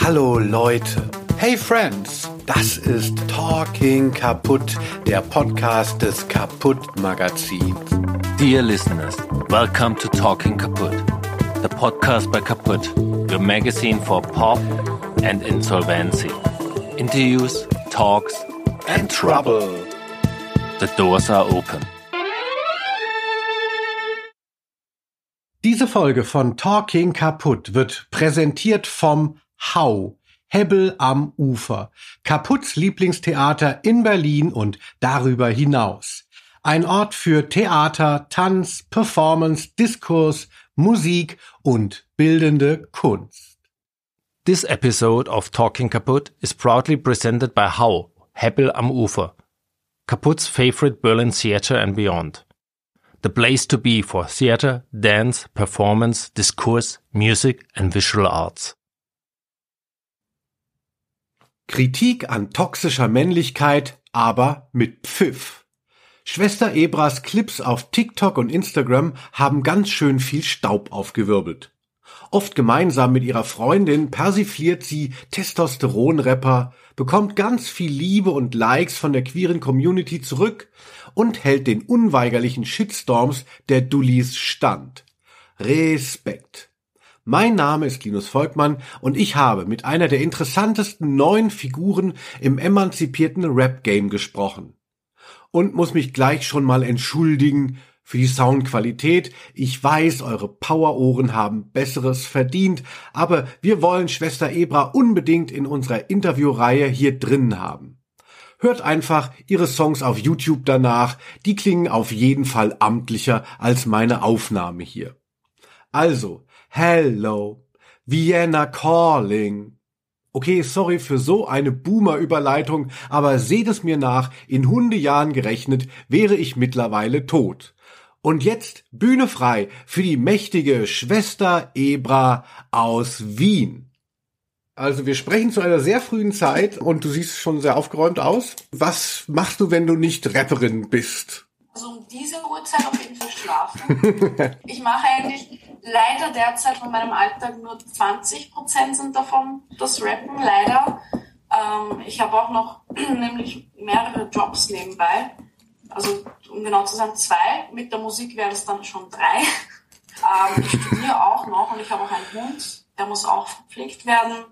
Hallo Leute. Hey Friends. Das ist Talking Kaputt, der Podcast des Kaputt Magazins. Dear listeners, welcome to Talking Kaputt, the podcast by Kaputt, your magazine for pop and insolvency. Interviews, talks and trouble. The doors are open. Folge von Talking Kaputt wird präsentiert vom Hau. Hebbel am Ufer. Kaputts Lieblingstheater in Berlin und darüber hinaus. Ein Ort für Theater, Tanz, Performance, Diskurs, Musik und bildende Kunst. This episode of Talking Kaputt is proudly presented by Hau, Hebbel am Ufer, Kaputt's favorite Berlin theater and beyond. The place to be for theater, dance, performance, discourse, music and visual arts. Kritik an toxischer Männlichkeit, aber mit Pfiff. Schwester Ebras Clips auf TikTok und Instagram haben ganz schön viel Staub aufgewirbelt. Oft gemeinsam mit ihrer Freundin persifliert sie Testosteronrapper, bekommt ganz viel Liebe und Likes von der queeren Community zurück und hält den unweigerlichen Shitstorms der Dullis stand. Respekt. Mein Name ist Linus Volkmann und ich habe mit einer der interessantesten neuen Figuren im emanzipierten Rap-Game gesprochen. Und muss mich gleich schon mal entschuldigen für die Soundqualität. Ich weiß, eure Powerohren haben Besseres verdient, aber wir wollen Schwester Ebra unbedingt in unserer Interviewreihe hier drin haben. Hört einfach ihre Songs auf YouTube danach, die klingen auf jeden Fall amtlicher als meine Aufnahme hier. Also, Hello, Vienna Calling. Okay, sorry für so eine Boomer-Überleitung, aber seht es mir nach, in Hundejahren gerechnet wäre ich mittlerweile tot. Und jetzt Bühne frei für die mächtige Schwester Ebra aus Wien. Also wir sprechen zu einer sehr frühen Zeit und du siehst schon sehr aufgeräumt aus. Was machst du, wenn du nicht Rapperin bist? Also um diese Uhrzeit auf jeden Fall schlafen. ich mache eigentlich leider derzeit von meinem Alltag nur 20 Prozent sind davon das Rappen, leider. Ähm, ich habe auch noch nämlich mehrere Jobs nebenbei. Also um genau zu sein, zwei. Mit der Musik wäre es dann schon drei. Ähm, ich studiere auch noch und ich habe auch einen Hund, der muss auch verpflegt werden.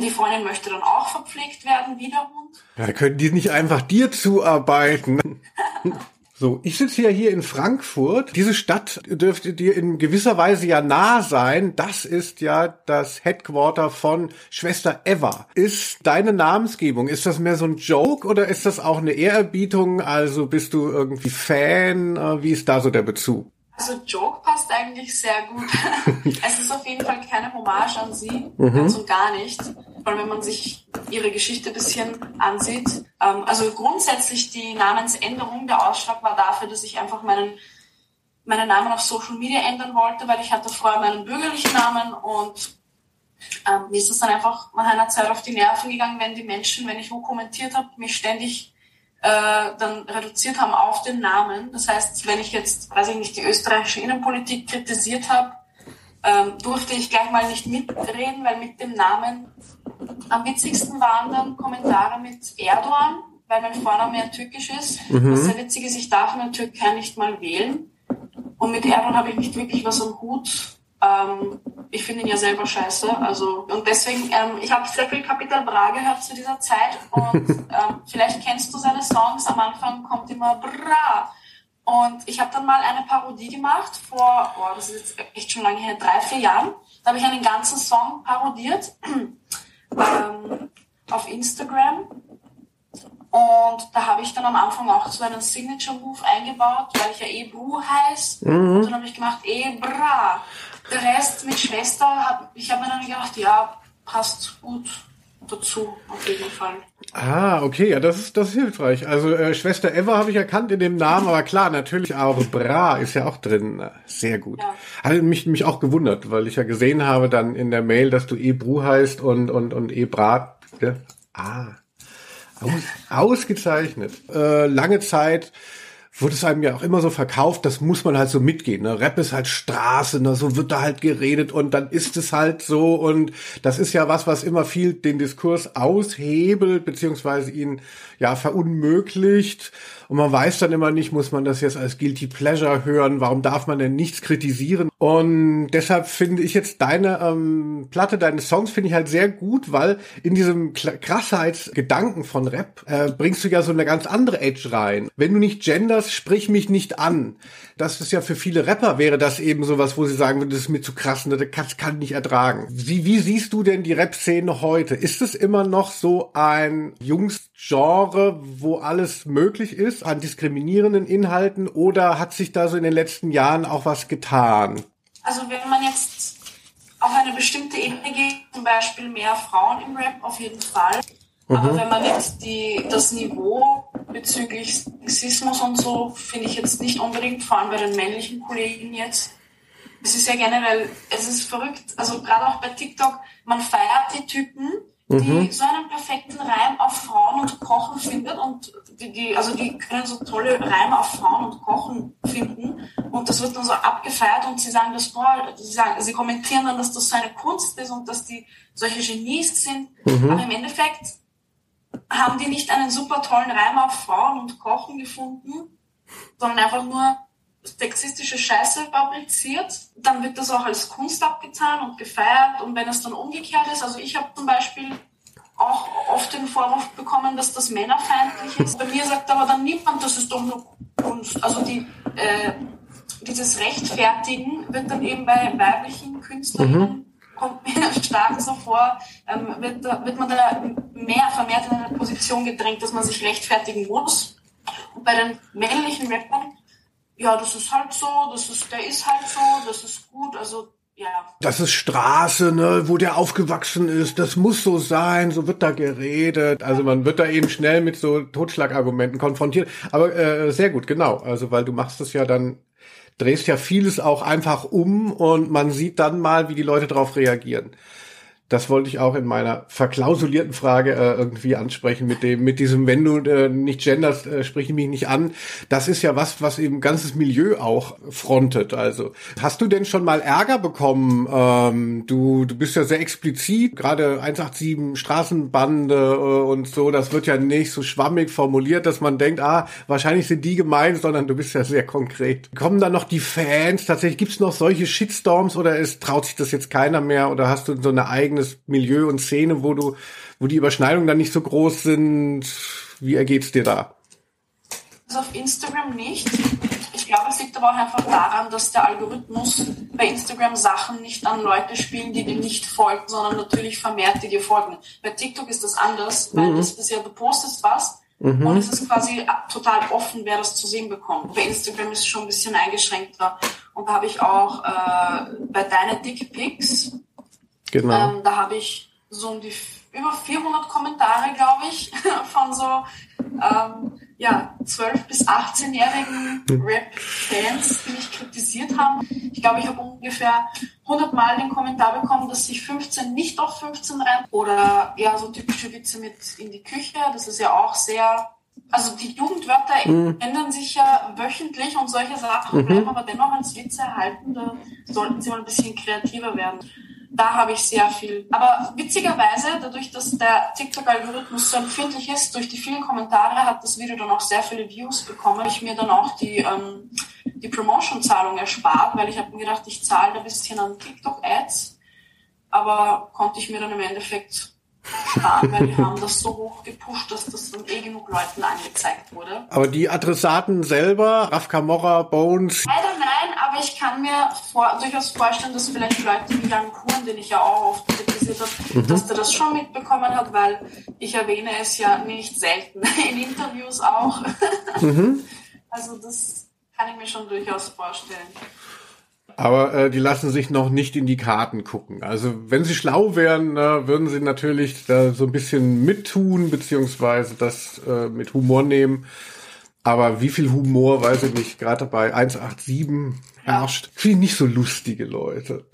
Die Freundin möchte dann auch verpflegt werden, wie der Hund. Ja, können die nicht einfach dir zuarbeiten? So, ich sitze ja hier in Frankfurt. Diese Stadt dürfte dir in gewisser Weise ja nah sein. Das ist ja das Headquarter von Schwester Eva. Ist deine Namensgebung, ist das mehr so ein Joke oder ist das auch eine Ehrerbietung? Also bist du irgendwie Fan? Äh, wie ist da so der Bezug? Also Joke passt eigentlich sehr gut. es ist auf jeden Fall keine Hommage an sie, mhm. ganz und gar nicht. Allem wenn man sich ihre Geschichte ein bisschen ansieht. Ähm, also grundsätzlich die Namensänderung, der Ausschlag war dafür, dass ich einfach meinen, meinen Namen auf Social Media ändern wollte, weil ich hatte vorher meinen bürgerlichen Namen und ähm, mir ist es dann einfach nach einer Zeit auf die Nerven gegangen, wenn die Menschen, wenn ich wo kommentiert habe, mich ständig äh, dann reduziert haben auf den Namen. Das heißt, wenn ich jetzt, weiß ich nicht, die österreichische Innenpolitik kritisiert habe, ähm, durfte ich gleich mal nicht mitreden, weil mit dem Namen am witzigsten waren dann Kommentare mit Erdogan, weil mein Vorname ja türkisch ist. Mhm. Das sehr witzig ist, ich darf in der Türkei nicht mal wählen. Und mit Erdogan habe ich nicht wirklich was am Hut. Ähm, ich finde ihn ja selber scheiße. Also, und deswegen, ähm, ich habe sehr viel Capital Bra gehört zu dieser Zeit und ähm, vielleicht kennst du seine Songs. Am Anfang kommt immer Bra. Und ich habe dann mal eine Parodie gemacht vor, oh, das ist jetzt echt schon lange her, drei, vier Jahren. Da habe ich einen ganzen Song parodiert ähm, auf Instagram. Und da habe ich dann am Anfang auch so einen Signature-Move eingebaut, weil ich ja eh Bru heiße. Mhm. Und dann habe ich gemacht, eh bra. Der Rest mit Schwester, hab, ich habe mir dann gedacht, ja, passt gut dazu, auf jeden Fall. Ah, okay, ja, das ist, das ist hilfreich. Also äh, Schwester Eva habe ich erkannt in dem Namen, aber klar, natürlich auch Bra ist ja auch drin. Sehr gut. Ja. Hat mich, mich auch gewundert, weil ich ja gesehen habe dann in der Mail, dass du Ebru heißt und, und, und Ebra. Ja? Ah, aus, ausgezeichnet. Äh, lange Zeit wurde es einem ja auch immer so verkauft, das muss man halt so mitgehen. Ne? Rap ist halt Straße, ne? so wird da halt geredet und dann ist es halt so und das ist ja was, was immer viel den Diskurs aushebelt, beziehungsweise ihn ja verunmöglicht. Und man weiß dann immer nicht, muss man das jetzt als Guilty Pleasure hören, warum darf man denn nichts kritisieren? Und deshalb finde ich jetzt deine ähm, Platte, deine Songs finde ich halt sehr gut, weil in diesem Krassheitsgedanken von Rap äh, bringst du ja so eine ganz andere Edge rein. Wenn du nicht genders, sprich mich nicht an. Das ist ja für viele Rapper wäre das eben sowas, wo sie sagen, das ist mir zu krass, ne, das kann ich nicht ertragen. Wie, wie siehst du denn die Rap-Szene heute? Ist es immer noch so ein Jungs-Genre, wo alles möglich ist? an diskriminierenden Inhalten oder hat sich da so in den letzten Jahren auch was getan? Also wenn man jetzt auf eine bestimmte Ebene geht, zum Beispiel mehr Frauen im Rap, auf jeden Fall. Mhm. Aber wenn man jetzt die, das Niveau bezüglich Sexismus und so, finde ich jetzt nicht unbedingt, vor allem bei den männlichen Kollegen jetzt. Es ist ja generell, es ist verrückt, also gerade auch bei TikTok, man feiert die Typen, die mhm. so einen perfekten Reim auf Frauen und Kochen findet und die, die, also die können so tolle Reime auf Frauen und Kochen finden und das wird dann so abgefeiert und sie sagen das boah, sie sagen, sie kommentieren dann, dass das so eine Kunst ist und dass die solche Genies sind, mhm. aber im Endeffekt haben die nicht einen super tollen Reim auf Frauen und Kochen gefunden, sondern einfach nur sexistische Scheiße fabriziert, dann wird das auch als Kunst abgetan und gefeiert. Und wenn es dann umgekehrt ist, also ich habe zum Beispiel auch oft den Vorwurf bekommen, dass das männerfeindlich ist. Bei mir sagt aber dann niemand, das ist doch nur Kunst. Also die, äh, dieses Rechtfertigen wird dann eben bei weiblichen Künstlerinnen mhm. kommt mir stark so vor, ähm, wird, wird man da mehr vermehrt in eine Position gedrängt, dass man sich rechtfertigen muss. Und bei den männlichen Rappern ja, das ist halt so, das ist, der ist halt so, das ist gut, also ja. Das ist Straße, ne, wo der aufgewachsen ist, das muss so sein, so wird da geredet. Also man wird da eben schnell mit so Totschlagargumenten konfrontiert. Aber äh, sehr gut, genau. Also weil du machst es ja dann, drehst ja vieles auch einfach um und man sieht dann mal, wie die Leute darauf reagieren. Das wollte ich auch in meiner verklausulierten Frage äh, irgendwie ansprechen mit dem, mit diesem, wenn du äh, nicht genderst, äh, sprich mich nicht an. Das ist ja was, was eben ganzes Milieu auch frontet. Also hast du denn schon mal Ärger bekommen? Ähm, du, du bist ja sehr explizit, gerade 187 Straßenbande äh, und so. Das wird ja nicht so schwammig formuliert, dass man denkt, ah, wahrscheinlich sind die gemeint, sondern du bist ja sehr konkret. Kommen dann noch die Fans? Tatsächlich gibt's noch solche Shitstorms oder ist, traut sich das jetzt keiner mehr? Oder hast du so eine eigene eigenes Milieu und Szene, wo du, wo die Überschneidungen dann nicht so groß sind. Wie ergeht's dir da? Also auf Instagram nicht. Ich glaube, es liegt aber auch einfach daran, dass der Algorithmus bei Instagram Sachen nicht an Leute spielen, die dir nicht folgen, sondern natürlich vermehrt, die dir folgen. Bei TikTok ist das anders, weil mhm. das ist ja, du postest was mhm. und es ist quasi total offen, wer das zu sehen bekommt. Bei Instagram ist es schon ein bisschen eingeschränkter. Und da habe ich auch äh, bei deinen Dickpics Genau. Ähm, da habe ich so um die über 400 Kommentare, glaube ich, von so ähm, ja, 12- bis 18-jährigen hm. Rap-Fans, die mich kritisiert haben. Ich glaube, ich habe ungefähr 100 Mal den Kommentar bekommen, dass sich 15 nicht auf 15 rennt. Oder eher so typische Witze mit in die Küche. Das ist ja auch sehr also die Jugendwörter mhm. ändern sich ja wöchentlich und solche Sachen mhm. bleiben aber dennoch als Witze erhalten. Da sollten sie mal ein bisschen kreativer werden da habe ich sehr viel. Aber witzigerweise, dadurch, dass der TikTok-Algorithmus so empfindlich ist, durch die vielen Kommentare hat das Video dann auch sehr viele Views bekommen. Ich mir dann auch die, ähm, die Promotion-Zahlung erspart, weil ich habe mir gedacht, ich zahle da ein bisschen an TikTok-Ads, aber konnte ich mir dann im Endeffekt sparen, weil die haben das so hoch gepusht, dass das dann eh genug Leuten angezeigt wurde. Aber die Adressaten selber, Raf Camorra, Bones? Leider aber ich kann mir vor, durchaus vorstellen, dass vielleicht Leute wie Jan Kuhn, den ich ja auch oft kritisiert habe, mhm. dass der das schon mitbekommen hat, weil ich erwähne es ja nicht selten in Interviews auch. Mhm. Also das kann ich mir schon durchaus vorstellen. Aber äh, die lassen sich noch nicht in die Karten gucken. Also wenn sie schlau wären, äh, würden sie natürlich da so ein bisschen mittun, beziehungsweise das äh, mit Humor nehmen. Aber wie viel Humor, weiß ich nicht, gerade bei 187 herrscht. Viel nicht so lustige Leute.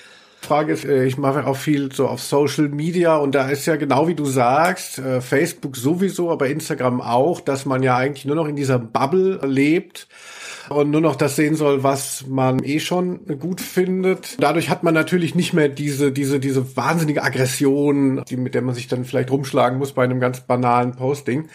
Frage ist, äh, ich mache auch viel so auf Social Media und da ist ja genau wie du sagst, äh, Facebook sowieso, aber Instagram auch, dass man ja eigentlich nur noch in dieser Bubble lebt und nur noch das sehen soll, was man eh schon gut findet. Dadurch hat man natürlich nicht mehr diese, diese, diese wahnsinnige Aggression, die, mit der man sich dann vielleicht rumschlagen muss bei einem ganz banalen Posting.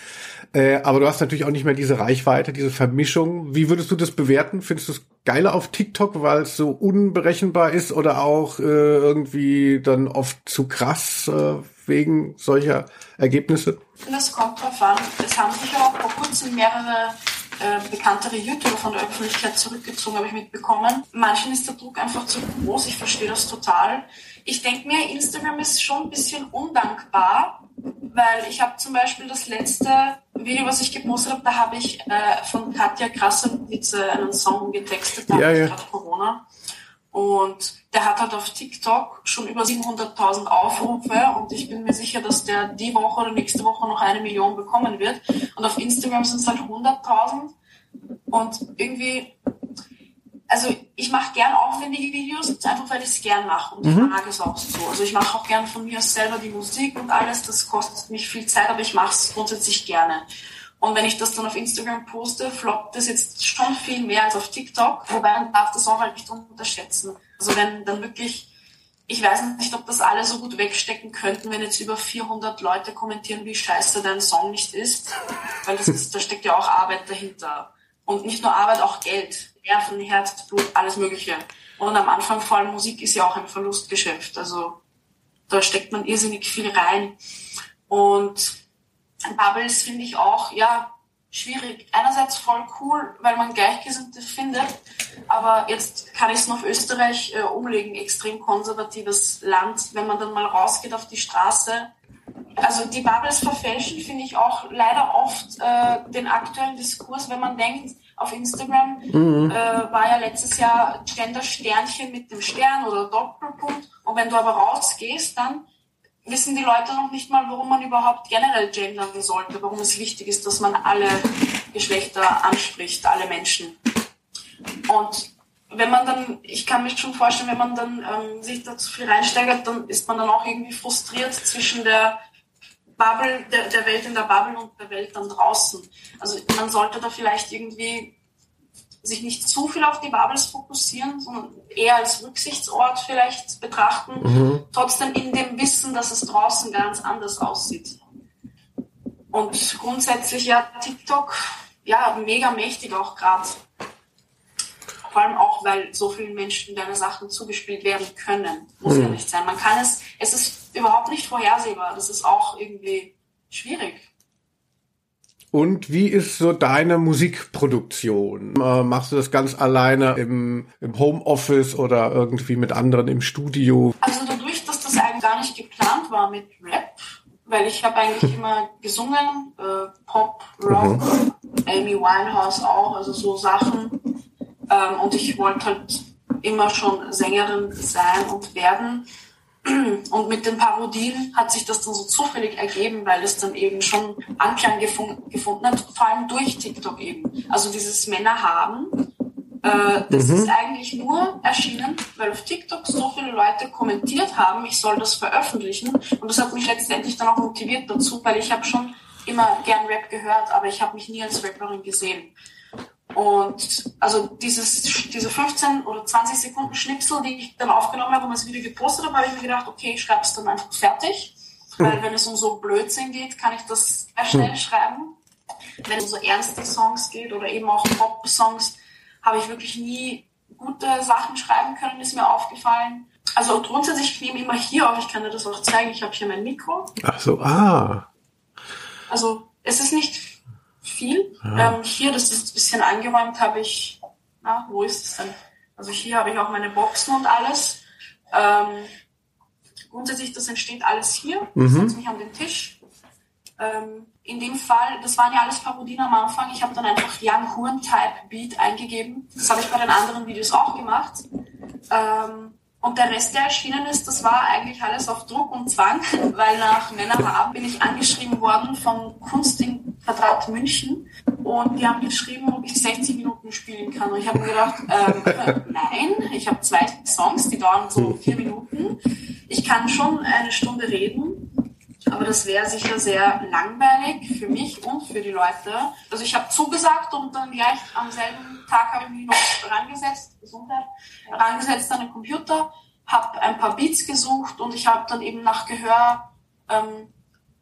Äh, aber du hast natürlich auch nicht mehr diese Reichweite, diese Vermischung. Wie würdest du das bewerten? Findest du es geiler auf TikTok, weil es so unberechenbar ist oder auch äh, irgendwie dann oft zu krass äh, wegen solcher Ergebnisse? Das kommt drauf an. Es haben sich auch vor kurzem mehrere äh, bekanntere YouTuber von der Öffentlichkeit zurückgezogen, habe ich mitbekommen. Manchen ist der Druck einfach zu groß, ich verstehe das total. Ich denke mir, Instagram ist schon ein bisschen undankbar, weil ich habe zum Beispiel das letzte Video, was ich gepostet habe, da habe ich äh, von Katja Krasowitze einen Song getextet, da ja, ja. gerade Corona. Und der hat halt auf TikTok schon über 700.000 Aufrufe und ich bin mir sicher, dass der die Woche oder nächste Woche noch eine Million bekommen wird. Und auf Instagram sind es halt 100.000 und irgendwie, also ich mache gern aufwendige Videos, einfach weil ich es gern mache und mhm. ich mag es auch so. Also ich mache auch gern von mir selber die Musik und alles, das kostet mich viel Zeit, aber ich mache es grundsätzlich gerne. Und wenn ich das dann auf Instagram poste, floppt das jetzt schon viel mehr als auf TikTok. Wobei man darf das auch halt nicht unterschätzen. Also wenn dann wirklich, ich weiß nicht, ob das alle so gut wegstecken könnten, wenn jetzt über 400 Leute kommentieren, wie scheiße dein Song nicht ist. Weil das ist, da steckt ja auch Arbeit dahinter. Und nicht nur Arbeit, auch Geld. Nerven, Herz, Blut, alles Mögliche. Und am Anfang vor allem Musik ist ja auch ein Verlustgeschäft. Also da steckt man irrsinnig viel rein. Und Bubbles finde ich auch, ja, schwierig. Einerseits voll cool, weil man Gleichgesinnte findet, aber jetzt kann ich es noch auf Österreich äh, umlegen, extrem konservatives Land, wenn man dann mal rausgeht auf die Straße. Also die Bubbles verfälschen, finde ich auch leider oft äh, den aktuellen Diskurs, wenn man denkt, auf Instagram mhm. äh, war ja letztes Jahr Gender Sternchen mit dem Stern oder Doppelpunkt und wenn du aber rausgehst, dann wissen die Leute noch nicht mal, warum man überhaupt generell gendern sollte, warum es wichtig ist, dass man alle Geschlechter anspricht, alle Menschen. Und wenn man dann, ich kann mir schon vorstellen, wenn man dann ähm, sich da zu viel reinsteigert, dann ist man dann auch irgendwie frustriert zwischen der Bubble, der, der Welt in der Bubble und der Welt dann draußen. Also man sollte da vielleicht irgendwie sich nicht zu viel auf die Bubbles fokussieren, sondern eher als Rücksichtsort vielleicht betrachten, mhm. trotzdem in dem Wissen, dass es draußen ganz anders aussieht. Und grundsätzlich ja TikTok, ja, mega mächtig auch gerade. Vor allem auch, weil so vielen Menschen deine Sachen zugespielt werden können. Muss mhm. ja nicht sein. Man kann es, es ist überhaupt nicht vorhersehbar. Das ist auch irgendwie schwierig. Und wie ist so deine Musikproduktion? Äh, machst du das ganz alleine im, im Homeoffice oder irgendwie mit anderen im Studio? Also dadurch, dass das eigentlich gar nicht geplant war mit Rap, weil ich habe eigentlich immer gesungen, äh, Pop, Rock, mhm. Amy Winehouse auch, also so Sachen. Ähm, und ich wollte halt immer schon Sängerin sein und werden. Und mit den Parodien hat sich das dann so zufällig ergeben, weil es dann eben schon Anklang gefun gefunden hat, vor allem durch TikTok eben. Also dieses Männer haben, äh, das mhm. ist eigentlich nur erschienen, weil auf TikTok so viele Leute kommentiert haben, ich soll das veröffentlichen. Und das hat mich letztendlich dann auch motiviert dazu, weil ich habe schon immer gern Rap gehört, aber ich habe mich nie als Rapperin gesehen. Und also dieses, diese 15 oder 20 Sekunden Schnipsel, die ich dann aufgenommen habe und das Video gepostet habe, habe ich mir gedacht, okay, ich schreibe es dann einfach fertig. Weil wenn es um so Blödsinn geht, kann ich das sehr schnell schreiben. Wenn es um so ernste Songs geht oder eben auch Pop-Songs, habe ich wirklich nie gute Sachen schreiben können, ist mir aufgefallen. Also grundsätzlich, ich nehme immer hier auf, ich kann dir das auch zeigen, ich habe hier mein Mikro. Ach so, ah. Also es ist nicht viel. Ja. Ähm, hier, das ist ein bisschen angeräumt, habe ich, na, wo ist es denn? Also hier habe ich auch meine Boxen und alles. Ähm, grundsätzlich, das entsteht alles hier. Mhm. Ich setze mich an den Tisch. Ähm, in dem Fall, das waren ja alles Parodien am Anfang. Ich habe dann einfach Young Horn Type Beat eingegeben. Das habe ich bei den anderen Videos auch gemacht. Ähm, und der Rest, der erschienen ist, das war eigentlich alles auf Druck und Zwang, weil nach Männerabend bin ich angeschrieben worden vom Kunstinquadrat München und die haben geschrieben, ob ich 60 Minuten spielen kann. Und ich habe mir gedacht, ähm, äh, nein, ich habe zwei Songs, die dauern so vier Minuten. Ich kann schon eine Stunde reden, aber das wäre sicher sehr langweilig für mich und für die Leute. Also ich habe zugesagt und dann gleich am selben Tag habe ich mich noch rangesetzt, Gesundheit, rangesetzt an den Computer, habe ein paar Beats gesucht und ich habe dann eben nach Gehör ähm,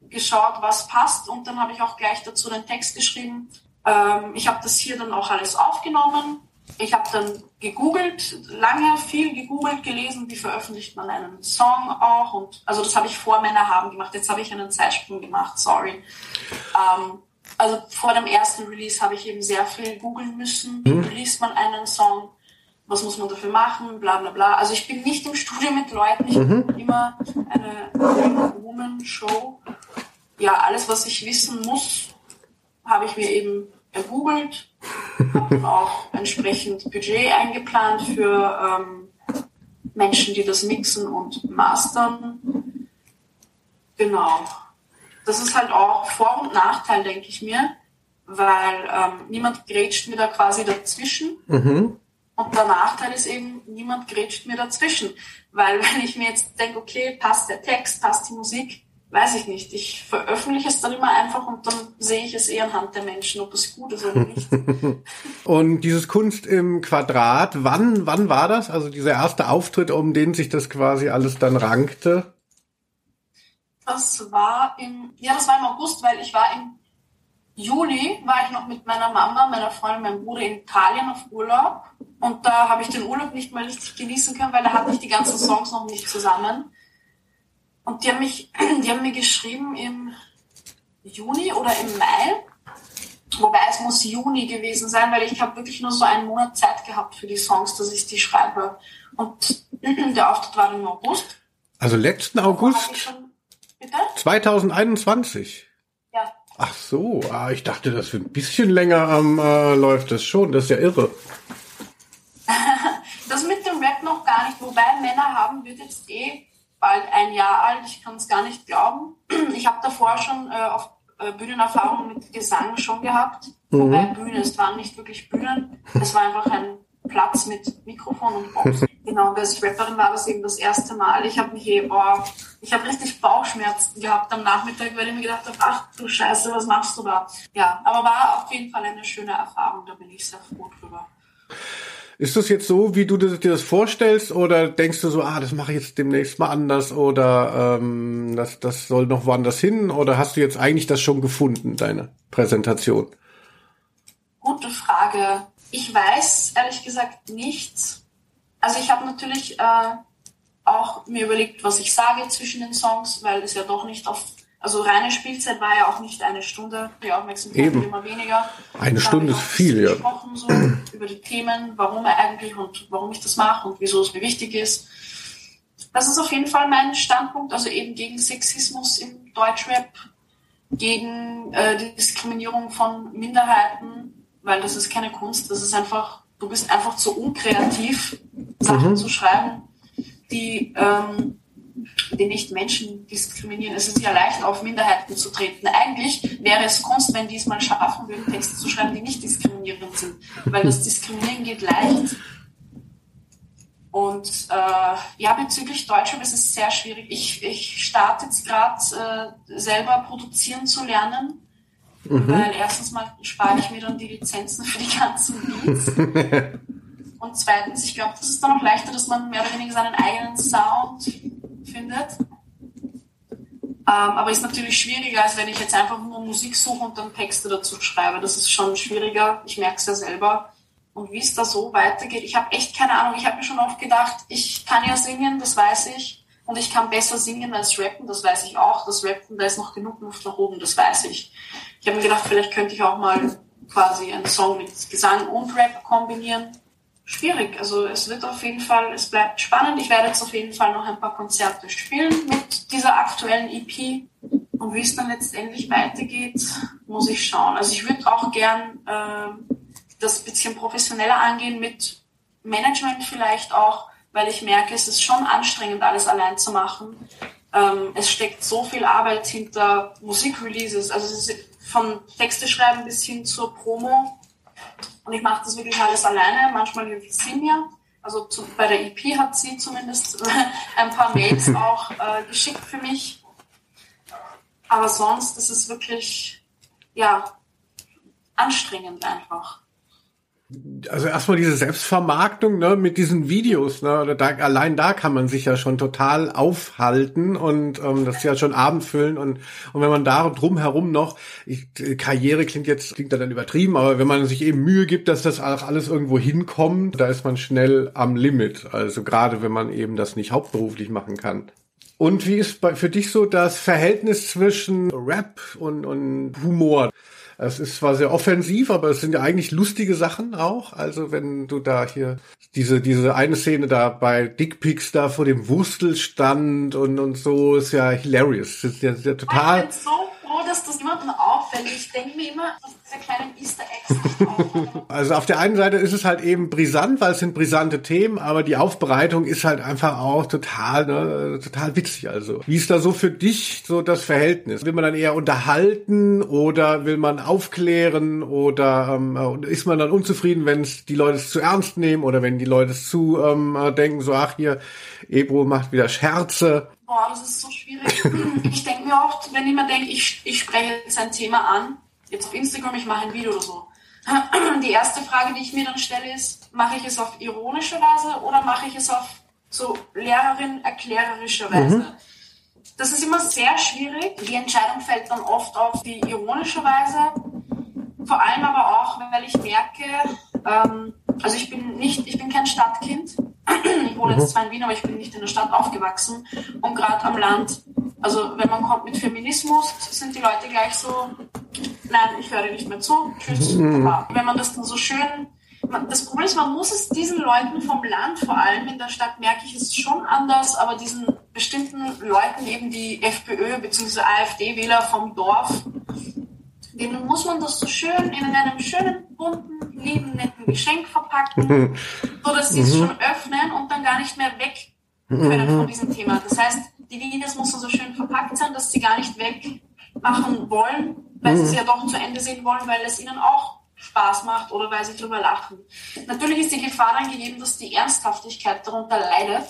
geschaut, was passt und dann habe ich auch gleich dazu den Text geschrieben. Ähm, ich habe das hier dann auch alles aufgenommen. Ich habe dann gegoogelt, lange viel gegoogelt, gelesen, wie veröffentlicht man einen Song auch und also das habe ich vor Männer haben gemacht. Jetzt habe ich einen Zeitsprung gemacht, sorry. Ähm, also vor dem ersten Release habe ich eben sehr viel googeln müssen. Wie mhm. liest man einen Song? Was muss man dafür machen? Bla bla bla. Also ich bin nicht im Studio mit Leuten, ich mhm. bin immer eine Woman-Show ja, alles, was ich wissen muss, habe ich mir eben ergoogelt, habe auch entsprechend Budget eingeplant für ähm, Menschen, die das mixen und mastern. Genau. Das ist halt auch Vor- und Nachteil, denke ich mir, weil ähm, niemand grätscht mir da quasi dazwischen. Mhm. Und der Nachteil ist eben, niemand grätscht mir dazwischen. Weil wenn ich mir jetzt denke, okay, passt der Text, passt die Musik, weiß ich nicht. Ich veröffentliche es dann immer einfach und dann sehe ich es eher anhand der Menschen, ob es gut ist oder nicht. und dieses Kunst im Quadrat, wann, wann war das? Also dieser erste Auftritt, um den sich das quasi alles dann rankte? Das war im, ja, das war im August, weil ich war im Juli, war ich noch mit meiner Mama, meiner Freundin, meinem Bruder in Italien auf Urlaub. Und da habe ich den Urlaub nicht mal richtig genießen können, weil da hatte ich die ganzen Songs noch nicht zusammen. Und die haben, mich, die haben mir geschrieben im Juni oder im Mai. Wobei es muss Juni gewesen sein, weil ich habe wirklich nur so einen Monat Zeit gehabt für die Songs, dass ich die schreibe. Und der Auftritt war im August. Also letzten August? Schon, bitte? 2021. Ach so, ah, ich dachte, das wird ein bisschen länger ähm, äh, läuft das schon. Das ist ja irre. das mit dem Rap noch gar nicht. Wobei Männer haben wird jetzt eh bald ein Jahr alt. Ich kann es gar nicht glauben. Ich habe davor schon äh, auf äh, Bühnenerfahrung mit Gesang schon gehabt. Mhm. Wobei Bühne, es waren nicht wirklich Bühnen. Es war einfach ein Platz mit Mikrofon und Box. genau, und als Rapperin war das eben das erste Mal. Ich habe mich eh, oh, ich habe richtig Bauchschmerzen gehabt am Nachmittag, weil ich mir gedacht habe, ach du Scheiße, was machst du da? Ja, aber war auf jeden Fall eine schöne Erfahrung, da bin ich sehr froh drüber. Ist das jetzt so, wie du dir das vorstellst, oder denkst du so, ah, das mache ich jetzt demnächst mal anders, oder ähm, das, das soll noch woanders hin, oder hast du jetzt eigentlich das schon gefunden, deine Präsentation? Gute Frage. Ich weiß ehrlich gesagt nichts. Also ich habe natürlich äh, auch mir überlegt, was ich sage zwischen den Songs, weil es ja doch nicht auf also reine Spielzeit war ja auch nicht eine Stunde, die Aufmerksamkeit Eben. immer weniger. Eine Stunde ist viel, ja. Gesprochen, so, über die Themen, warum eigentlich und warum ich das mache und wieso es mir wichtig ist. Das ist auf jeden Fall mein Standpunkt, also eben gegen Sexismus im Deutschrap, gegen äh, die Diskriminierung von Minderheiten, weil das ist keine Kunst, das ist einfach, du bist einfach zu unkreativ, Sachen mhm. zu schreiben, die ähm, die nicht Menschen diskriminieren. Es ist ja leicht, auf Minderheiten zu treten. Eigentlich wäre es Kunst, wenn die es mal schaffen würden, Texte zu schreiben, die nicht diskriminierend sind. Weil das Diskriminieren geht leicht. Und äh, ja, bezüglich Deutschrap ist es sehr schwierig. Ich, ich starte jetzt gerade äh, selber produzieren zu lernen. Mhm. Weil erstens mal spare ich mir dann die Lizenzen für die ganzen Beats. Und zweitens, ich glaube, das ist dann auch leichter, dass man mehr oder weniger seinen eigenen Sound findet. Ähm, aber ist natürlich schwieriger, als wenn ich jetzt einfach nur Musik suche und dann Texte dazu schreibe. Das ist schon schwieriger. Ich merke es ja selber. Und wie es da so weitergeht, ich habe echt keine Ahnung. Ich habe mir schon oft gedacht, ich kann ja singen, das weiß ich. Und ich kann besser singen als rappen, das weiß ich auch. Das Rappen, da ist noch genug Luft nach oben, das weiß ich. Ich habe mir gedacht, vielleicht könnte ich auch mal quasi einen Song mit Gesang und Rap kombinieren schwierig. Also es wird auf jeden Fall, es bleibt spannend. Ich werde jetzt auf jeden Fall noch ein paar Konzerte spielen mit dieser aktuellen EP. Und wie es dann letztendlich weitergeht, muss ich schauen. Also ich würde auch gern äh, das bisschen professioneller angehen mit Management vielleicht auch, weil ich merke, es ist schon anstrengend, alles allein zu machen. Ähm, es steckt so viel Arbeit hinter Musikreleases. Also es ist von Texte schreiben bis hin zur Promo. Und ich mache das wirklich alles alleine. Manchmal hilft sie mir. Also zu, bei der EP hat sie zumindest ein paar Mails auch äh, geschickt für mich. Aber sonst ist es wirklich, ja, anstrengend einfach also erstmal diese Selbstvermarktung ne, mit diesen Videos, ne, da, allein da kann man sich ja schon total aufhalten und ähm, das ist ja schon abendfüllen und und wenn man da drumherum noch ich, Karriere klingt jetzt klingt da dann übertrieben, aber wenn man sich eben Mühe gibt, dass das auch alles irgendwo hinkommt, da ist man schnell am Limit. Also gerade wenn man eben das nicht hauptberuflich machen kann. Und wie ist bei, für dich so das Verhältnis zwischen Rap und, und Humor? Es ist zwar sehr offensiv, aber es sind ja eigentlich lustige Sachen auch. Also wenn du da hier diese, diese eine Szene da bei Dickpics da vor dem Wurstelstand und, und so ist ja hilarious. Das ist ja, ja total. Ich bin so froh, dass das niemandem Ich denke mir immer, dass diese kleinen Easter Eggs nicht. Also auf der einen Seite ist es halt eben brisant, weil es sind brisante Themen, aber die Aufbereitung ist halt einfach auch total, ne, total witzig. Also wie ist da so für dich so das Verhältnis? Will man dann eher unterhalten oder will man aufklären oder ähm, ist man dann unzufrieden, wenn die Leute es zu ernst nehmen oder wenn die Leute es zu ähm, denken, so ach hier, Ebro macht wieder Scherze. Boah, das ist so schwierig. Ich denke mir oft, wenn ich mir denke, ich, ich spreche jetzt ein Thema an, jetzt auf Instagram, ich mache ein Video oder so. Die erste Frage, die ich mir dann stelle, ist, mache ich es auf ironische Weise oder mache ich es auf so Lehrerin erklärerische Weise? Mhm. Das ist immer sehr schwierig. Die Entscheidung fällt dann oft auf die ironische Weise. Vor allem aber auch, weil ich merke, ähm, also ich bin nicht, ich bin kein Stadtkind. Ich wohne jetzt mhm. zwar in Wien, aber ich bin nicht in der Stadt aufgewachsen. Und gerade am Land, also wenn man kommt mit Feminismus, sind die Leute gleich so, nein, ich höre nicht mehr zu, tschüss. Mhm. Wenn man das dann so schön das Problem ist, man muss es diesen Leuten vom Land, vor allem in der Stadt, merke ich, ist schon anders, aber diesen bestimmten Leuten, eben die FPÖ bzw. AfD-Wähler vom Dorf, denen muss man das so schön in einem schönen, bunten, lieben, netten Geschenk verpacken, so dass sie es mhm. schon öffnen und dann gar nicht mehr weg können von diesem Thema. Das heißt, die Videos müssen so schön verpackt sein, dass sie gar nicht wegmachen wollen, weil sie es ja doch zu Ende sehen wollen, weil es ihnen auch Spaß macht oder weil sie drüber lachen. Natürlich ist die Gefahr dann gegeben, dass die Ernsthaftigkeit darunter leidet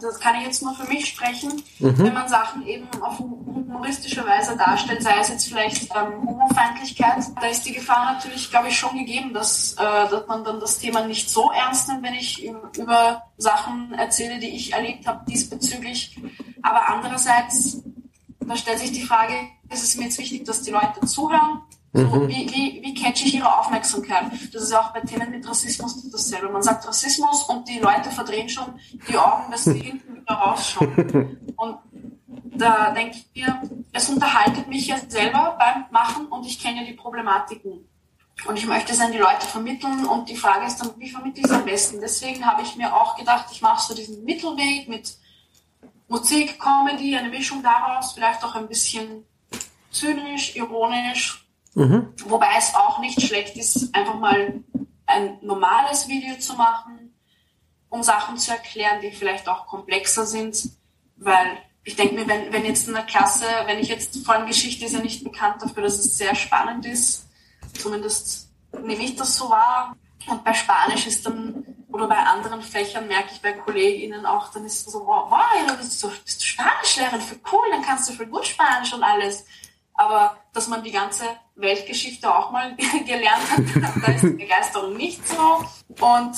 das kann ich jetzt nur für mich sprechen, mhm. wenn man Sachen eben auf humoristische Weise darstellt, sei es jetzt vielleicht ähm, Homofeindlichkeit, da ist die Gefahr natürlich, glaube ich, schon gegeben, dass, äh, dass man dann das Thema nicht so ernst nimmt, wenn ich über Sachen erzähle, die ich erlebt habe diesbezüglich. Aber andererseits, da stellt sich die Frage, ist es mir jetzt wichtig, dass die Leute zuhören so, mhm. wie, wie, wie catche ich ihre Aufmerksamkeit? Das ist auch bei Themen mit Rassismus dasselbe. Man sagt Rassismus und die Leute verdrehen schon die Augen, dass sie hinten wieder rausschauen. Und da denke ich mir, es unterhaltet mich ja selber beim Machen und ich kenne ja die Problematiken. Und ich möchte es an die Leute vermitteln und die Frage ist dann, wie vermittle ich es am besten? Deswegen habe ich mir auch gedacht, ich mache so diesen Mittelweg mit Musik, Comedy, eine Mischung daraus, vielleicht auch ein bisschen zynisch, ironisch Mhm. Wobei es auch nicht schlecht ist, einfach mal ein normales Video zu machen, um Sachen zu erklären, die vielleicht auch komplexer sind, weil ich denke mir, wenn, wenn jetzt in der Klasse, wenn ich jetzt, vor allem Geschichte ist ja nicht bekannt dafür, dass es sehr spannend ist, zumindest nehme ich das so wahr. Und bei Spanisch ist dann, oder bei anderen Fächern merke ich bei KollegInnen auch, dann ist es so, wow, wow bist, du, bist du Spanischlehrerin, für cool, dann kannst du für gut Spanisch und alles aber dass man die ganze Weltgeschichte auch mal gelernt hat, da ist die Begeisterung nicht so. Und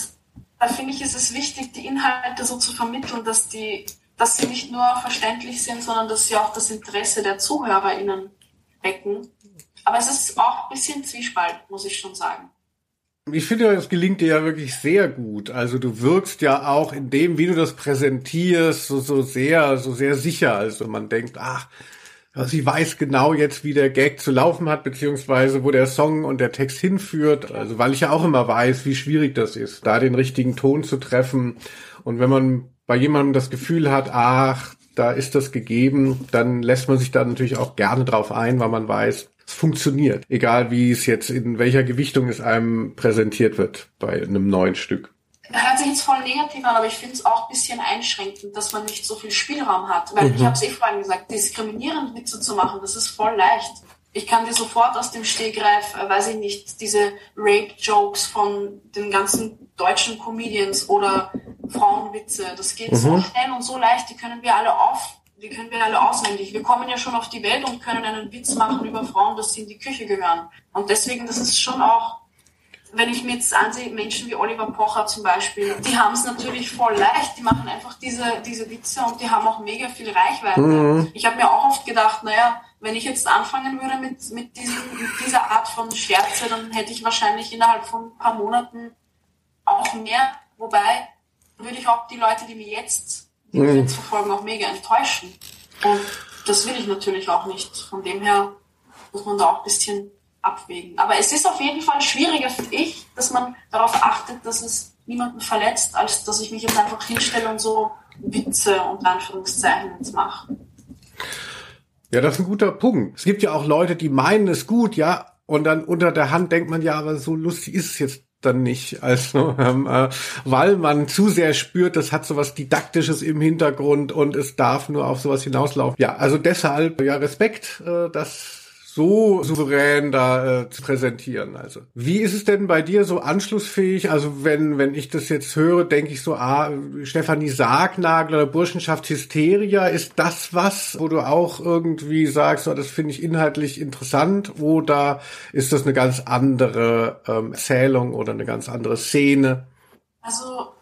da finde ich, ist es wichtig, die Inhalte so zu vermitteln, dass die, dass sie nicht nur verständlich sind, sondern dass sie auch das Interesse der ZuhörerInnen wecken. Aber es ist auch ein bisschen Zwiespalt, muss ich schon sagen. Ich finde, es gelingt dir ja wirklich sehr gut. Also du wirkst ja auch in dem, wie du das präsentierst, so, so sehr, so sehr sicher. Also man denkt, ach, Sie weiß genau jetzt, wie der Gag zu laufen hat, beziehungsweise wo der Song und der Text hinführt. Also weil ich ja auch immer weiß, wie schwierig das ist, da den richtigen Ton zu treffen. Und wenn man bei jemandem das Gefühl hat, ach, da ist das gegeben, dann lässt man sich da natürlich auch gerne drauf ein, weil man weiß, es funktioniert. Egal wie es jetzt in welcher Gewichtung es einem präsentiert wird bei einem neuen Stück hört sich jetzt voll negativ an, aber ich finde es auch ein bisschen einschränkend, dass man nicht so viel Spielraum hat. Weil mhm. ich habe es eh vorhin gesagt, diskriminierend Witze zu machen, das ist voll leicht. ich kann dir sofort aus dem Stegreif, äh, weiß ich nicht, diese Rape-Jokes von den ganzen deutschen Comedians oder Frauenwitze, das geht mhm. so schnell und so leicht, die können wir alle auf, die können wir alle auswendig. Wir kommen ja schon auf die Welt und können einen Witz machen über Frauen, dass sie in die Küche gehören. Und deswegen, das ist schon auch, wenn ich mir jetzt ansehe, Menschen wie Oliver Pocher zum Beispiel, die haben es natürlich voll leicht, die machen einfach diese, diese Witze und die haben auch mega viel Reichweite. Mhm. Ich habe mir auch oft gedacht, naja, wenn ich jetzt anfangen würde mit, mit, diesem, mit dieser Art von Scherze, dann hätte ich wahrscheinlich innerhalb von ein paar Monaten auch mehr. Wobei würde ich auch die Leute, die mir jetzt, die mich jetzt verfolgen, auch mega enttäuschen. Und das will ich natürlich auch nicht. Von dem her muss man da auch ein bisschen abwägen. Aber es ist auf jeden Fall schwieriger, finde ich, dass man darauf achtet, dass es niemanden verletzt, als dass ich mich jetzt einfach hinstelle und so Witze und Anführungszeichen mache. Ja, das ist ein guter Punkt. Es gibt ja auch Leute, die meinen es gut, ja, und dann unter der Hand denkt man ja, aber so lustig ist es jetzt dann nicht. Also, ähm, äh, weil man zu sehr spürt, das hat sowas Didaktisches im Hintergrund und es darf nur auf sowas hinauslaufen. Ja, also deshalb, ja, Respekt, äh, dass so souverän da äh, zu präsentieren. Also wie ist es denn bei dir so anschlussfähig? Also wenn wenn ich das jetzt höre, denke ich so, ah, Stefanie Sargnagel oder Burschenschaft Hysteria, ist das was, wo du auch irgendwie sagst, oh, das finde ich inhaltlich interessant, oder ist das eine ganz andere ähm, Erzählung oder eine ganz andere Szene? Also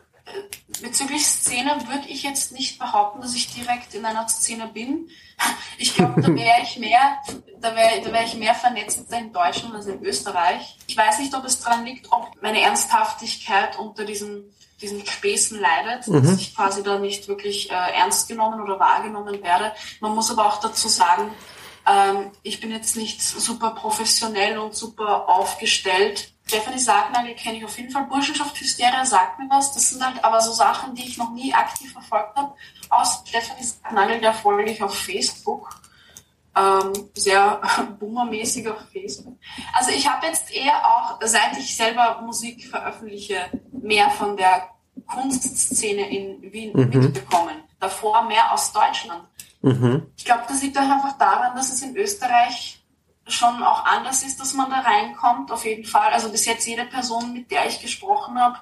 bezüglich Szene würde ich jetzt nicht behaupten, dass ich direkt in einer Szene bin. Ich glaube, da wäre ich mehr, da wäre da wär ich mehr vernetzt in Deutschland als in Österreich. Ich weiß nicht, ob es daran liegt, ob meine Ernsthaftigkeit unter diesen diesen Späßen leidet, mhm. dass ich quasi da nicht wirklich äh, ernst genommen oder wahrgenommen werde. Man muss aber auch dazu sagen, ähm, ich bin jetzt nicht super professionell und super aufgestellt Stephanie Sargnagel kenne ich auf jeden Fall. Burschenschaft Hysteria sagt mir was. Das sind halt aber so Sachen, die ich noch nie aktiv verfolgt habe. Aus Stephanie Sargnagel, der folge ich auf Facebook. Ähm, sehr boomermäßig auf Facebook. Also ich habe jetzt eher auch, seit ich selber Musik veröffentliche, mehr von der Kunstszene in Wien mhm. mitbekommen. Davor mehr aus Deutschland. Mhm. Ich glaube, das liegt auch einfach daran, dass es in Österreich schon auch anders ist, dass man da reinkommt, auf jeden Fall. Also bis jetzt jede Person, mit der ich gesprochen habe,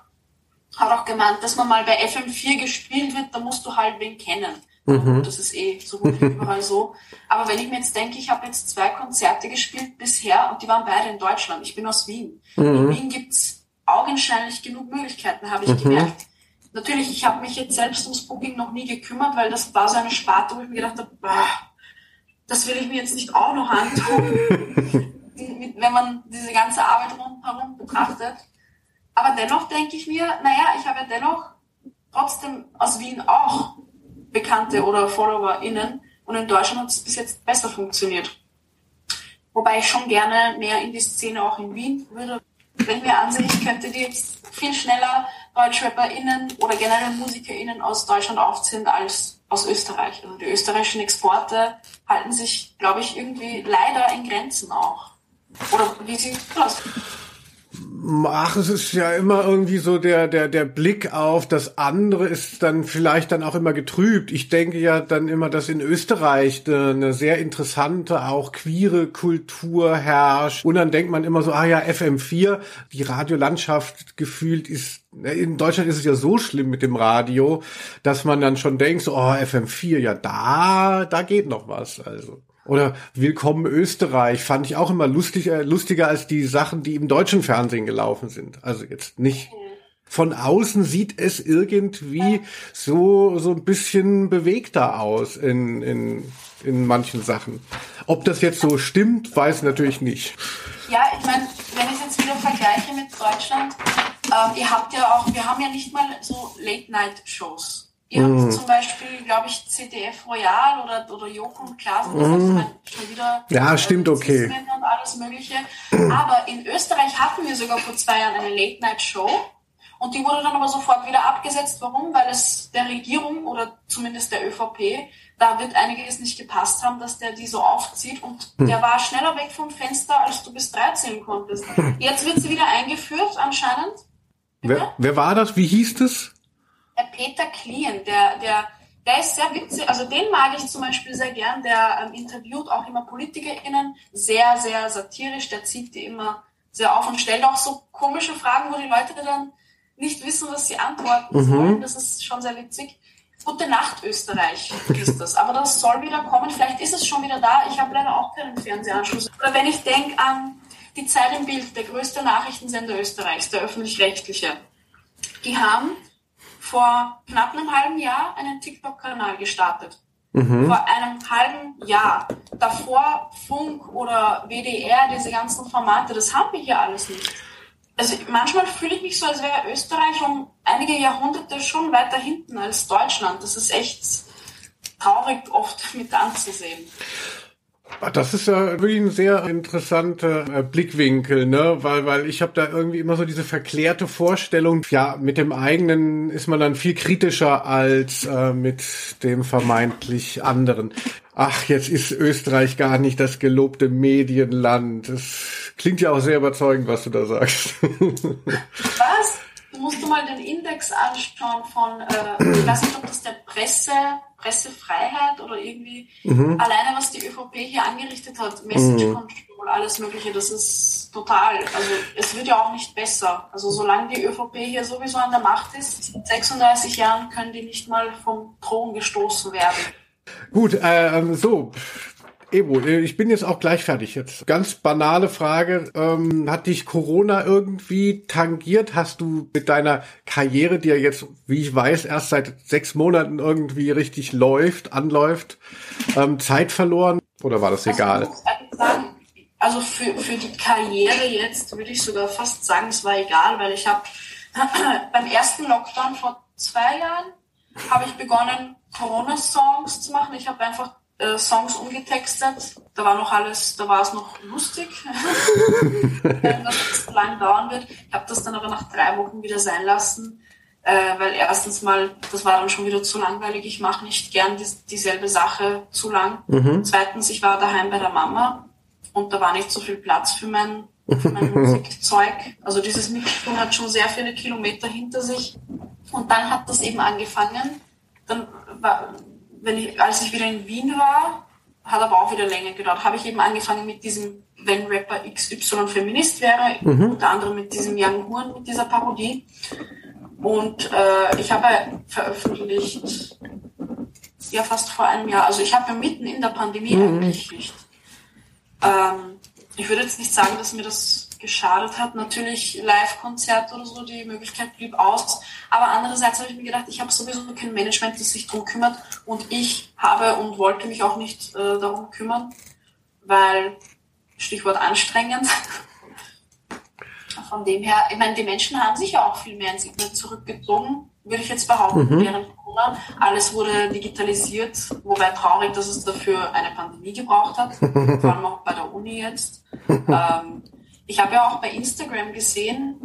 hat auch gemeint, dass man mal bei FM4 gespielt wird, da musst du halt wen kennen. Mhm. Das ist eh so gut wie überall so. Aber wenn ich mir jetzt denke, ich habe jetzt zwei Konzerte gespielt bisher und die waren beide in Deutschland. Ich bin aus Wien. Mhm. In Wien gibt's augenscheinlich genug Möglichkeiten, habe ich mhm. gemerkt. Natürlich, ich habe mich jetzt selbst ums Booking noch nie gekümmert, weil das war so eine Sparte, wo ich mir gedacht habe, das will ich mir jetzt nicht auch noch antun, wenn man diese ganze Arbeit rundherum betrachtet. Aber dennoch denke ich mir, naja, ich habe ja dennoch trotzdem aus Wien auch Bekannte oder FollowerInnen und in Deutschland hat es bis jetzt besser funktioniert. Wobei ich schon gerne mehr in die Szene auch in Wien würde. Wenn wir ansehen, ich könnte die jetzt viel schneller DeutschrapperInnen oder generell MusikerInnen aus Deutschland aufziehen als aus Österreich. Also die österreichischen Exporte halten sich, glaube ich, irgendwie leider in Grenzen auch. Oder wie sieht das? Ach, es ist ja immer irgendwie so der, der, der Blick auf das andere ist dann vielleicht dann auch immer getrübt. Ich denke ja dann immer, dass in Österreich eine sehr interessante, auch queere Kultur herrscht. Und dann denkt man immer so, ah ja, FM4, die Radiolandschaft gefühlt ist, in Deutschland ist es ja so schlimm mit dem Radio, dass man dann schon denkt, so, oh, FM4, ja, da, da geht noch was, also. Oder Willkommen Österreich fand ich auch immer lustig, äh, lustiger als die Sachen, die im deutschen Fernsehen gelaufen sind. Also jetzt nicht. Von außen sieht es irgendwie so, so ein bisschen bewegter aus in, in, in manchen Sachen. Ob das jetzt so stimmt, weiß ich natürlich nicht. Ja, ich meine, wenn ich jetzt wieder vergleiche mit Deutschland, ähm, ihr habt ja auch, wir haben ja nicht mal so Late-Night-Shows. Ihr mm. habt zum Beispiel, glaube ich, CDF Royal oder, oder und Klaas, das mm. schon wieder ja, äh, stimmt, okay. und alles Mögliche. Aber in Österreich hatten wir sogar vor zwei Jahren eine Late-Night-Show und die wurde dann aber sofort wieder abgesetzt. Warum? Weil es der Regierung oder zumindest der ÖVP, da wird einiges nicht gepasst haben, dass der die so aufzieht und hm. der war schneller weg vom Fenster, als du bis 13 konntest. Jetzt wird sie wieder eingeführt anscheinend. Wer, wer war das? Wie hieß das? Der Peter Klien, der, der, der ist sehr witzig, also den mag ich zum Beispiel sehr gern, der ähm, interviewt auch immer PolitikerInnen, sehr, sehr satirisch, der zieht die immer sehr auf und stellt auch so komische Fragen, wo die Leute dann nicht wissen, was sie antworten mhm. sollen. Das ist schon sehr witzig. Gute Nacht Österreich ist das. Aber das soll wieder kommen. Vielleicht ist es schon wieder da. Ich habe leider auch keinen Fernsehanschluss. Oder wenn ich denke an die Zeit im Bild, der größte Nachrichtensender Österreichs, der öffentlich-rechtliche. Die haben vor knapp einem halben Jahr einen TikTok-Kanal gestartet. Mhm. Vor einem halben Jahr. Davor Funk oder WDR, diese ganzen Formate, das haben wir hier alles nicht. Also manchmal fühle ich mich so, als wäre Österreich um einige Jahrhunderte schon weiter hinten als Deutschland. Das ist echt traurig oft mit anzusehen. Das ist ja wirklich ein sehr interessanter äh, Blickwinkel, ne? Weil, weil ich habe da irgendwie immer so diese verklärte Vorstellung, ja, mit dem eigenen ist man dann viel kritischer als äh, mit dem vermeintlich anderen. Ach, jetzt ist Österreich gar nicht das gelobte Medienland. Das klingt ja auch sehr überzeugend, was du da sagst. Was? Musst du mal den Index anschauen von, äh, ich weiß nicht, ob das der Presse Pressefreiheit oder irgendwie mhm. alleine, was die ÖVP hier angerichtet hat, Message mhm. Control, alles Mögliche, das ist total. Also es wird ja auch nicht besser. Also solange die ÖVP hier sowieso an der Macht ist, in 36 Jahren können die nicht mal vom Thron gestoßen werden. Gut, äh, so, Ebo, äh, ich bin jetzt auch gleich fertig. Jetzt ganz banale Frage. Ähm, hat dich Corona irgendwie tangiert? Hast du mit deiner Karriere, die ja jetzt, wie ich weiß, erst seit sechs Monaten irgendwie richtig läuft, anläuft, ähm, Zeit verloren? Oder war das also, egal? Sagen, also für, für die Karriere jetzt würde ich sogar fast sagen, es war egal, weil ich habe beim ersten Lockdown vor zwei Jahren habe ich begonnen, Corona-Songs zu machen. Ich habe einfach äh, Songs umgetextet. Da war noch alles, da war es noch lustig, dass es so lange dauern wird. Ich habe das dann aber nach drei Wochen wieder sein lassen, äh, weil erstens mal, das war dann schon wieder zu langweilig. Ich mache nicht gern die, dieselbe Sache zu lang. Mhm. Zweitens, ich war daheim bei der Mama und da war nicht so viel Platz für mein, für mein Musikzeug. Also dieses Mikrofon hat schon sehr viele Kilometer hinter sich. Und dann hat das eben angefangen. Dann war, wenn ich, als ich wieder in Wien war, hat aber auch wieder länger gedauert, habe ich eben angefangen mit diesem, wenn Rapper XY Feminist wäre, mhm. unter anderem mit diesem Young Horn, mit dieser Parodie. Und äh, ich habe veröffentlicht, ja fast vor einem Jahr, also ich habe mitten in der Pandemie mhm. eigentlich. Ähm, ich würde jetzt nicht sagen, dass mir das geschadet hat. Natürlich Live-Konzerte oder so, die Möglichkeit blieb aus. Aber andererseits habe ich mir gedacht, ich habe sowieso kein Management, das sich darum kümmert. Und ich habe und wollte mich auch nicht äh, darum kümmern, weil, Stichwort anstrengend. Von dem her, ich meine, die Menschen haben sich ja auch viel mehr ins Internet zurückgezogen, würde ich jetzt behaupten, mhm. während Corona. Alles wurde digitalisiert, wobei traurig, dass es dafür eine Pandemie gebraucht hat, vor allem auch bei der Uni jetzt. Ähm, ich habe ja auch bei Instagram gesehen,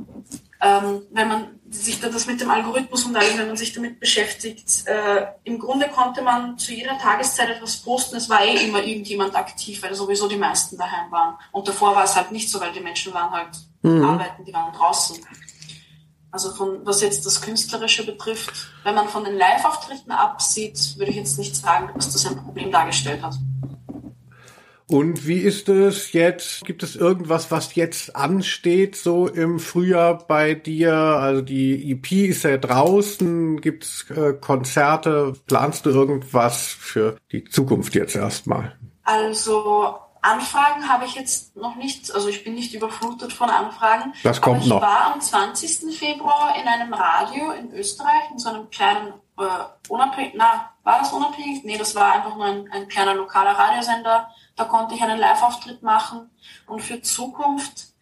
ähm, wenn man sich da das mit dem Algorithmus und allem, wenn man sich damit beschäftigt, äh, im Grunde konnte man zu jeder Tageszeit etwas posten. Es war eh immer irgendjemand aktiv, weil sowieso die meisten daheim waren. Und davor war es halt nicht so, weil die Menschen waren halt mhm. arbeiten, die waren draußen. Also von was jetzt das Künstlerische betrifft, wenn man von den Live-Auftritten absieht, würde ich jetzt nicht sagen, dass das ein Problem dargestellt hat. Und wie ist es jetzt? Gibt es irgendwas, was jetzt ansteht, so im Frühjahr bei dir? Also die EP ist ja draußen. Gibt es äh, Konzerte? Planst du irgendwas für die Zukunft jetzt erstmal? Also Anfragen habe ich jetzt noch nicht, also ich bin nicht überflutet von Anfragen. Das kommt aber ich noch. Ich war am 20. Februar in einem Radio in Österreich, in so einem kleinen, äh, unabhängig, na, war das unabhängig? Nee, das war einfach nur ein, ein kleiner lokaler Radiosender da konnte ich einen Live-Auftritt machen. Und für Zukunft,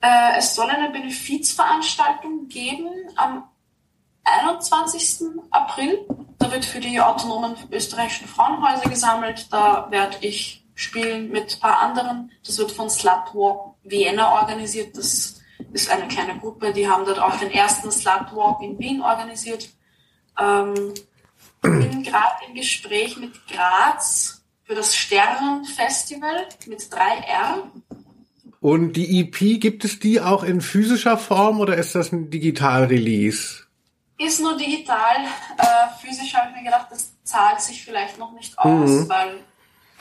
äh, es soll eine Benefizveranstaltung geben am 21. April. Da wird für die autonomen österreichischen Frauenhäuser gesammelt. Da werde ich spielen mit ein paar anderen. Das wird von Slutwalk Vienna organisiert. Das ist eine kleine Gruppe. Die haben dort auch den ersten Slutwalk in Wien organisiert. Ähm, bin gerade im Gespräch mit Graz für das Sternenfestival mit 3R. Und die EP, gibt es die auch in physischer Form oder ist das ein Digital-Release? ist nur digital. Äh, physisch habe ich mir gedacht, das zahlt sich vielleicht noch nicht aus, mhm. weil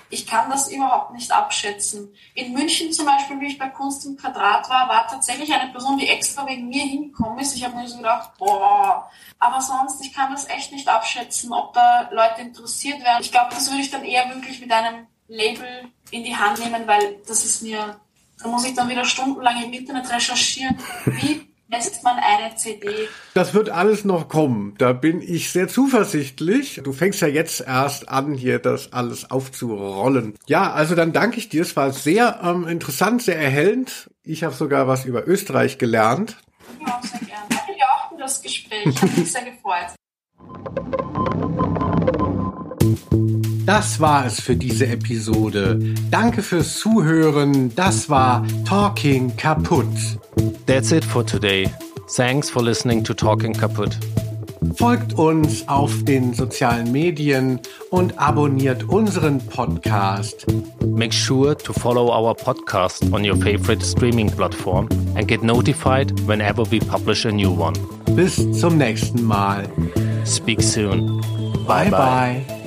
ich kann das überhaupt nicht abschätzen. In München zum Beispiel, wie ich bei Kunst im Quadrat war, war tatsächlich eine Person, die extra wegen mir hingekommen ist. Ich habe mir so gedacht, boah, aber sonst, ich kann das echt nicht abschätzen, ob da Leute interessiert werden. Ich glaube, das würde ich dann eher wirklich mit einem Label in die Hand nehmen, weil das ist mir, da muss ich dann wieder stundenlang im Internet recherchieren, wie lässt man eine CD. Das wird alles noch kommen. Da bin ich sehr zuversichtlich. Du fängst ja jetzt erst an, hier das alles aufzurollen. Ja, also dann danke ich dir. Es war sehr ähm, interessant, sehr erhellend. Ich habe sogar was über Österreich gelernt. Ja, sehr gerne. Danke dir auch für das Gespräch. Hat mich sehr gefreut. Das war es für diese Episode. Danke fürs Zuhören. Das war Talking Kaputt. That's it for today. Thanks for listening to Talking Kaputt. Folgt uns auf den sozialen Medien und abonniert unseren Podcast. Make sure to follow our podcast on your favorite streaming platform and get notified whenever we publish a new one. Bis zum nächsten Mal. Speak soon. bye. bye. bye.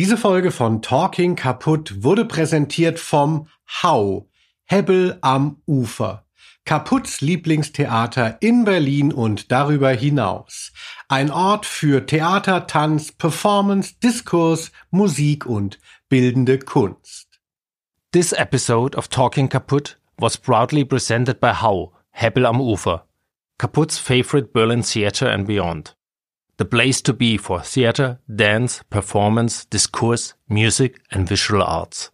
Diese Folge von Talking Kaputt wurde präsentiert vom Hau, Hebbel am Ufer. Kaputts Lieblingstheater in Berlin und darüber hinaus. Ein Ort für Theater, Tanz, Performance, Diskurs, Musik und bildende Kunst. This episode of Talking Kaputt was proudly presented by Hau, Hebbel am Ufer, Kaputts favorite Berlin theater and beyond. The place to be for theater, dance, performance, discourse, music, and visual arts.